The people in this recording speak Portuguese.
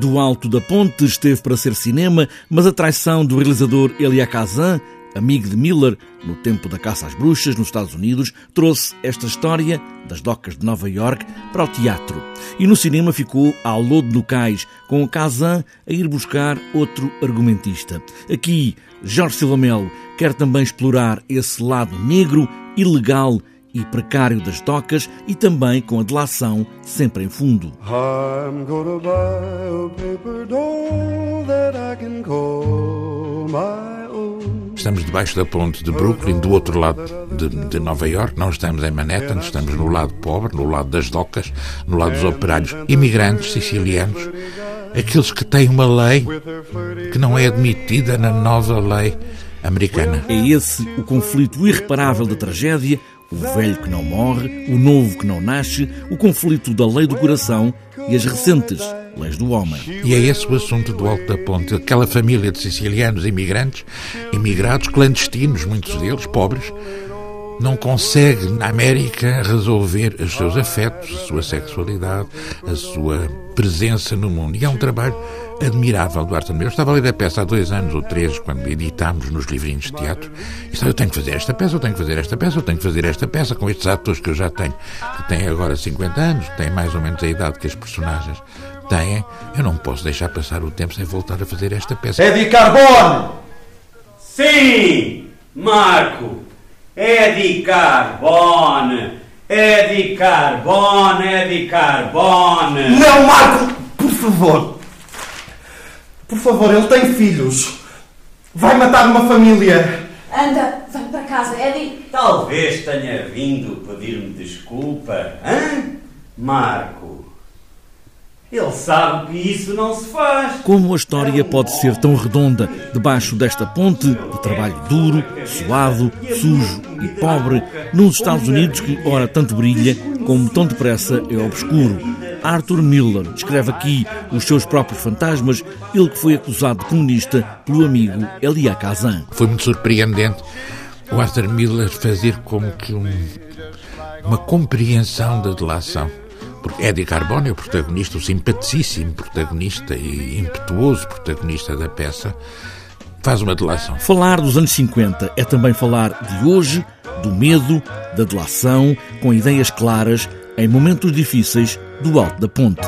do Alto da Ponte esteve para ser cinema, mas a traição do realizador Elia Kazan, amigo de Miller no tempo da caça às bruxas nos Estados Unidos, trouxe esta história das docas de Nova York para o teatro. E no cinema ficou a lodo no cais, com o Kazan a ir buscar outro argumentista. Aqui, Jorge Silvamelo quer também explorar esse lado negro, ilegal e precário das docas e também com a delação sempre em fundo. Estamos debaixo da ponte de Brooklyn, do outro lado de, de, Nova York. Não estamos em Manhattan, estamos no lado pobre, no lado das docas, no lado dos operários imigrantes sicilianos, aqueles que têm uma lei que não é admitida na nova lei americana. É esse o conflito irreparável da tragédia, o velho que não morre, o novo que não nasce, o conflito da lei do coração e as recentes leis do homem. E é esse o assunto do Alto da Ponte. Aquela família de sicilianos imigrantes, imigrados clandestinos, muitos deles pobres, não consegue na América resolver os seus afetos, a sua sexualidade, a sua presença no mundo. E é um trabalho admirável do Arsene Eu estava a ler a peça há dois anos ou três, quando editámos nos livrinhos de teatro, e estava, eu tenho que fazer esta peça, eu tenho que fazer esta peça, eu tenho que fazer esta peça, com estes atores que eu já tenho, que têm agora 50 anos, que têm mais ou menos a idade que as personagens têm, eu não posso deixar passar o tempo sem voltar a fazer esta peça. Eddie Carbone! Sim, Marco! Eddie Carbone! Eddie Carbone, Eddie Carbone! Não, Marco! Por favor! Por favor, ele tem filhos. Vai matar uma família. Anda, vai para casa, Eddie. Talvez tenha vindo pedir-me desculpa. Hã? Marco. Ele sabe que isso não se faz. Como a história pode ser tão redonda debaixo desta ponte de trabalho duro, suado, sujo e pobre, nos Estados Unidos que ora tanto brilha, como tão depressa é obscuro. Arthur Miller descreve aqui os seus próprios fantasmas, ele que foi acusado de comunista pelo amigo Elia Kazan. Foi muito surpreendente o Arthur Miller fazer como que um, uma compreensão da delação. Eddie Carbone é o protagonista, o simpaticíssimo protagonista e impetuoso protagonista da peça, faz uma delação. Falar dos anos 50 é também falar de hoje, do medo, da delação, com ideias claras, em momentos difíceis do alto da ponte.